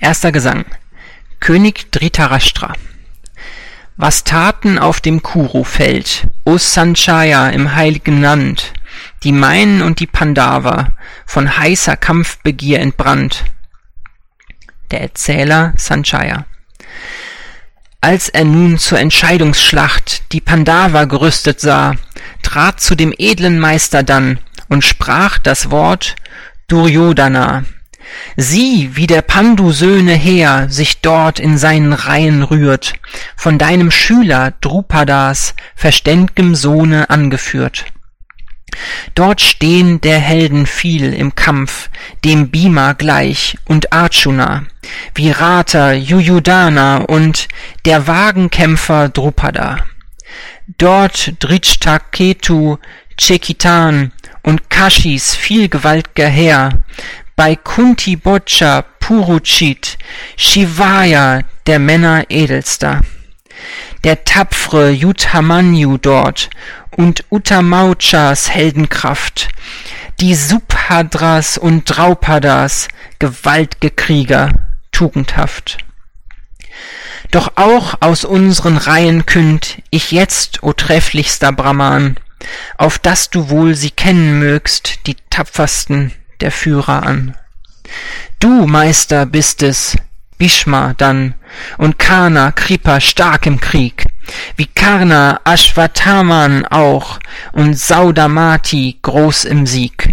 Erster Gesang. König Dhritarashtra. Was taten auf dem Kuru-Feld, O Sanchaya im heiligen Land, die Mainen und die Pandava, von heißer Kampfbegier entbrannt. Der Erzähler Sanchaya. Als er nun zur Entscheidungsschlacht die Pandava gerüstet sah, trat zu dem edlen Meister dann und sprach das Wort Duryodhana, Sieh, wie der Pandu-Söhne Heer sich dort in seinen Reihen rührt, von deinem Schüler Drupadas verständ'gem Sohne angeführt. Dort stehn der Helden viel im Kampf, dem Bhima gleich und Arjuna, Virata, Yuyudhana und der Wagenkämpfer Drupada. Dort Drishtaketu, Chekitan und Kashis vielgewalt'ger Heer, bei Kunti Boccia Puruchit, Shivaya, der Männer edelster. Der tapfre Yudhamanyu dort und Uttamauchas Heldenkraft, die Subhadras und Draupadas, gewaltge Krieger, tugendhaft. Doch auch aus unseren Reihen künd ich jetzt, o trefflichster Brahman, auf dass du wohl sie kennen mögst, die tapfersten der Führer an. Du, Meister, bist es, Bhishma dann, und Kana, Kripa stark im Krieg, wie Karna, Ashwathaman auch, und Saudamati groß im Sieg.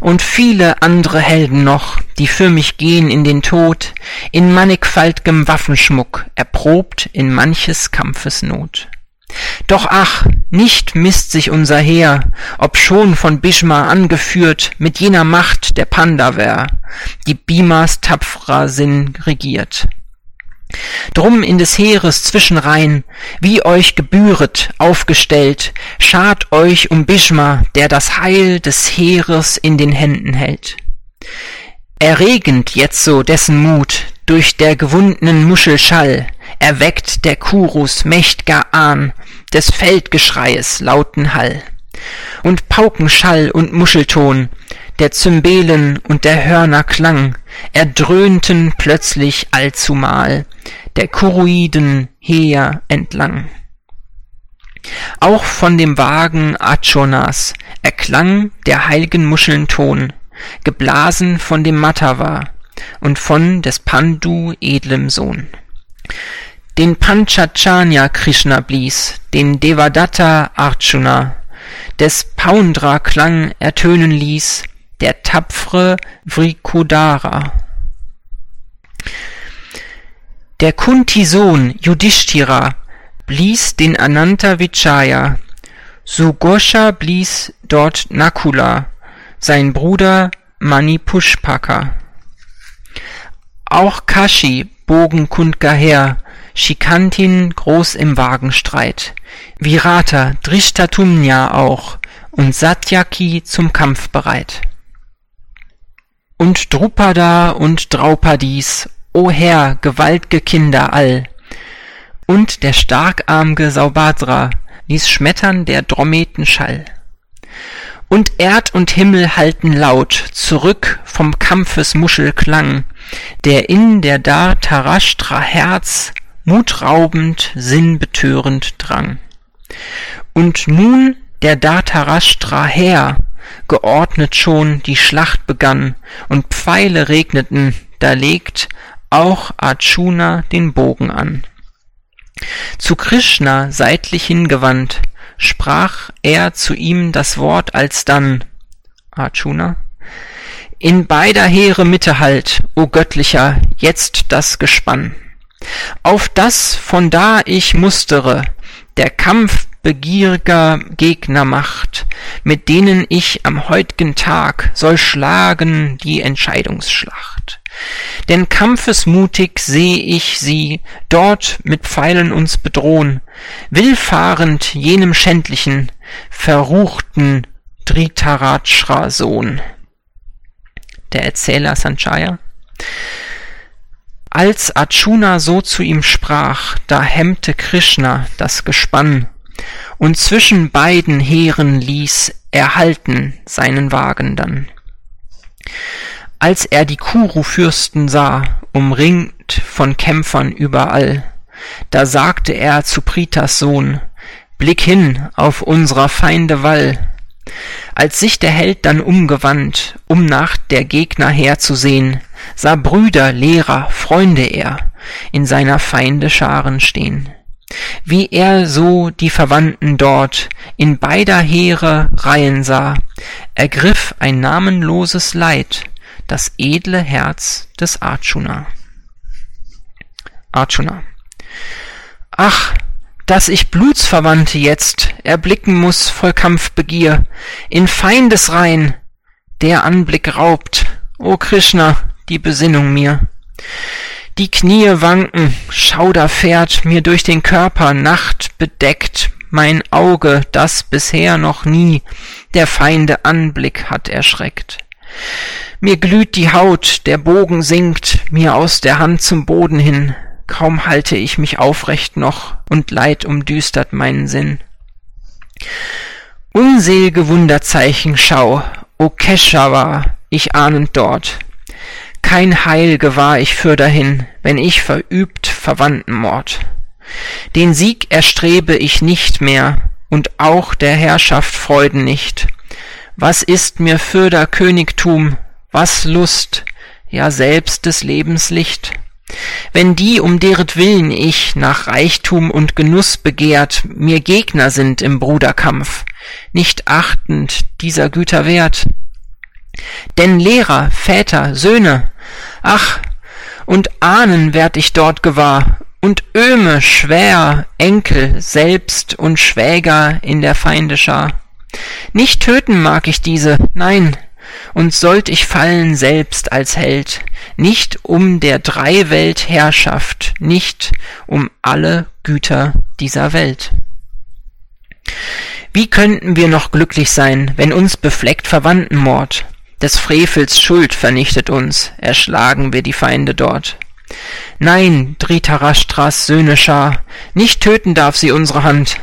Und viele andere Helden noch, die für mich gehen in den Tod, in mannigfalt'gem Waffenschmuck, erprobt in manches Kampfes Not. Doch ach, nicht misst sich unser Heer, obschon von Bhishma angeführt, mit jener Macht der Pandaver, die Bhimas tapferer Sinn regiert. Drum in des Heeres Zwischenreihen, wie euch gebühret, aufgestellt, schart euch um Bhishma, der das Heil des Heeres in den Händen hält. Erregend jetzo dessen Mut, durch der gewundenen Muschel Schall, erweckt der Kurus mächt'ger Ahn des Feldgeschreies lauten Hall. Und Paukenschall und Muschelton, der Cymbelen und der Hörner Klang, erdröhnten plötzlich allzumal der Kuruiden Heer entlang. Auch von dem Wagen Achonas erklang der heilgen Muscheln Ton, geblasen von dem Matava und von des Pandu edlem Sohn den Panchachanya Krishna blies, den Devadatta Arjuna, des Paundra Klang ertönen ließ, der tapfre Vrikodara. Der Kunti-Sohn Yudhishthira blies den Ananta Vichaya, Sugosha blies dort Nakula, sein Bruder Manipushpaka. Auch Kashi bogen Kundga her, Shikantin groß im Wagenstreit, Virata, Drishtatumna auch und Satyaki zum Kampf bereit. Und Drupada und Draupadis, o Herr, gewaltge Kinder all, und der starkarmge Saubhadra ließ schmettern der Drometen Schall. Und Erd und Himmel halten laut zurück vom Kampfes Muschelklang, der in der Dartarashtra Herz mutraubend, sinnbetörend drang. Und nun der Dhartarashtra Heer, geordnet schon die Schlacht begann, und Pfeile regneten, da legt auch Arjuna den Bogen an. Zu Krishna seitlich hingewandt, sprach er zu ihm das Wort alsdann, Arjuna, in beider Heere Mitte halt, o Göttlicher, jetzt das Gespann auf das von da ich mustere, der Kampf begierger Gegner macht, mit denen ich am heut'gen Tag soll schlagen die Entscheidungsschlacht. Denn kampfesmutig seh ich sie dort mit Pfeilen uns bedrohn, willfahrend jenem schändlichen, verruchten Dhritarashtra Sohn. Der Erzähler Sanchaya als Arjuna so zu ihm sprach, da hemmte Krishna das Gespann, und zwischen beiden Heeren ließ er halten seinen Wagen dann. Als er die Kuru-Fürsten sah, umringt von Kämpfern überall, da sagte er zu Pritas Sohn, Blick hin auf unserer Feinde Wall. Als sich der Held dann umgewandt, um nach der Gegner herzusehn, sah Brüder, Lehrer, Freunde er in seiner Feinde Scharen stehn. Wie er so die Verwandten dort in beider Heere Reihen sah, ergriff ein namenloses Leid das edle Herz des Arjuna. Arjuna. Ach, dass ich Blutsverwandte jetzt erblicken muss voll Kampfbegier, in Feindesreihen, der Anblick raubt, o Krishna, die Besinnung mir. Die Knie wanken, Schauder fährt mir durch den Körper, Nacht bedeckt mein Auge, das bisher noch nie der Feinde Anblick hat erschreckt. Mir glüht die Haut, der Bogen sinkt mir aus der Hand zum Boden hin, kaum halte ich mich aufrecht noch, und Leid umdüstert meinen Sinn. Unselge Wunderzeichen schau, o Keshava, ich ahnend dort. Kein Heil gewahr ich fürderhin, wenn ich verübt Verwandtenmord. Den Sieg erstrebe ich nicht mehr, und auch der Herrschaft Freuden nicht. Was ist mir fürder Königtum, was Lust, ja selbst des Lebens Licht? Wenn die, um deretwillen ich nach Reichtum und Genuss begehrt, mir Gegner sind im Bruderkampf, nicht achtend dieser Güter wert. Denn Lehrer, Väter, Söhne, ach, und Ahnen werd ich dort gewahr, und Öhme, schwer, Enkel, selbst und Schwäger in der Feinde Schar. Nicht töten mag ich diese, nein, und sollt ich fallen selbst als Held, nicht um der Dreiwelt Herrschaft, nicht um alle Güter dieser Welt. Wie könnten wir noch glücklich sein, wenn uns befleckt Verwandtenmord? Des Frevels Schuld vernichtet uns, erschlagen wir die Feinde dort. Nein, Dhritarashtras Söhne Schar, nicht töten darf sie unsere Hand.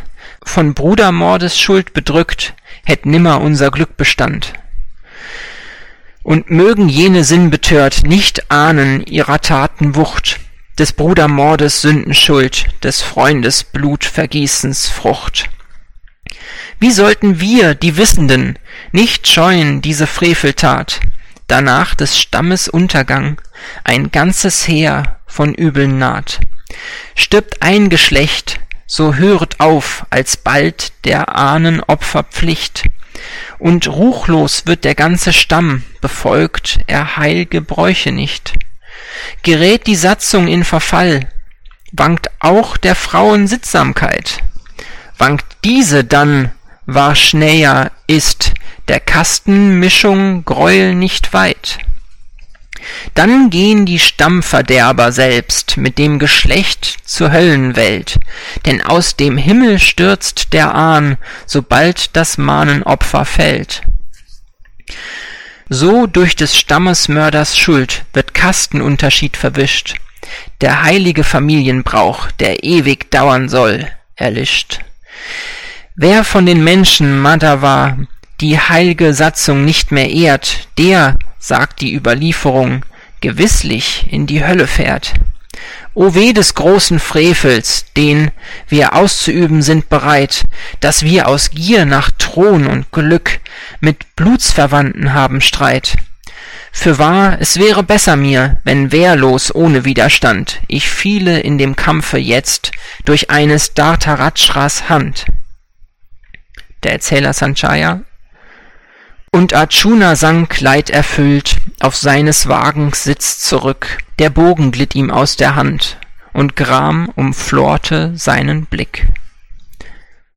Von Brudermordes Schuld bedrückt, hätt nimmer unser Glück Bestand. Und mögen jene sinnbetört nicht ahnen ihrer Taten Wucht, des Brudermordes Sündenschuld, des Freundes Blutvergießens Frucht. Wie sollten wir, die Wissenden, nicht scheuen diese Freveltat, danach des Stammes Untergang ein ganzes Heer von Übeln naht. Stirbt ein Geschlecht, so höret auf alsbald der Ahnen Opferpflicht, und ruchlos wird der ganze Stamm, befolgt er heilge Bräuche nicht. Gerät die Satzung in Verfall, wankt auch der Frauen Sittsamkeit. Wankt diese dann, war schnäher ist, der Kastenmischung Greuel nicht weit. Dann gehen die Stammverderber selbst mit dem Geschlecht zur Höllenwelt, denn aus dem Himmel stürzt der Ahn, sobald das Mahnenopfer fällt. So durch des Stammesmörders Schuld wird Kastenunterschied verwischt, der heilige Familienbrauch, der ewig dauern soll, erlischt. Wer von den Menschen Madhava die heilge Satzung nicht mehr ehrt, der sagt die Überlieferung, gewisslich in die Hölle fährt. O weh des großen Frevels, den wir auszuüben sind bereit, dass wir aus Gier nach Thron und Glück mit Blutsverwandten haben Streit. Fürwahr, es wäre besser mir, wenn wehrlos ohne Widerstand ich fiele in dem Kampfe jetzt durch eines Dhartarashras Hand. Der Erzähler Sanchaya und Arjuna sank leiterfüllt auf seines Wagens Sitz zurück, der Bogen glitt ihm aus der Hand, und Gram umflorte seinen Blick.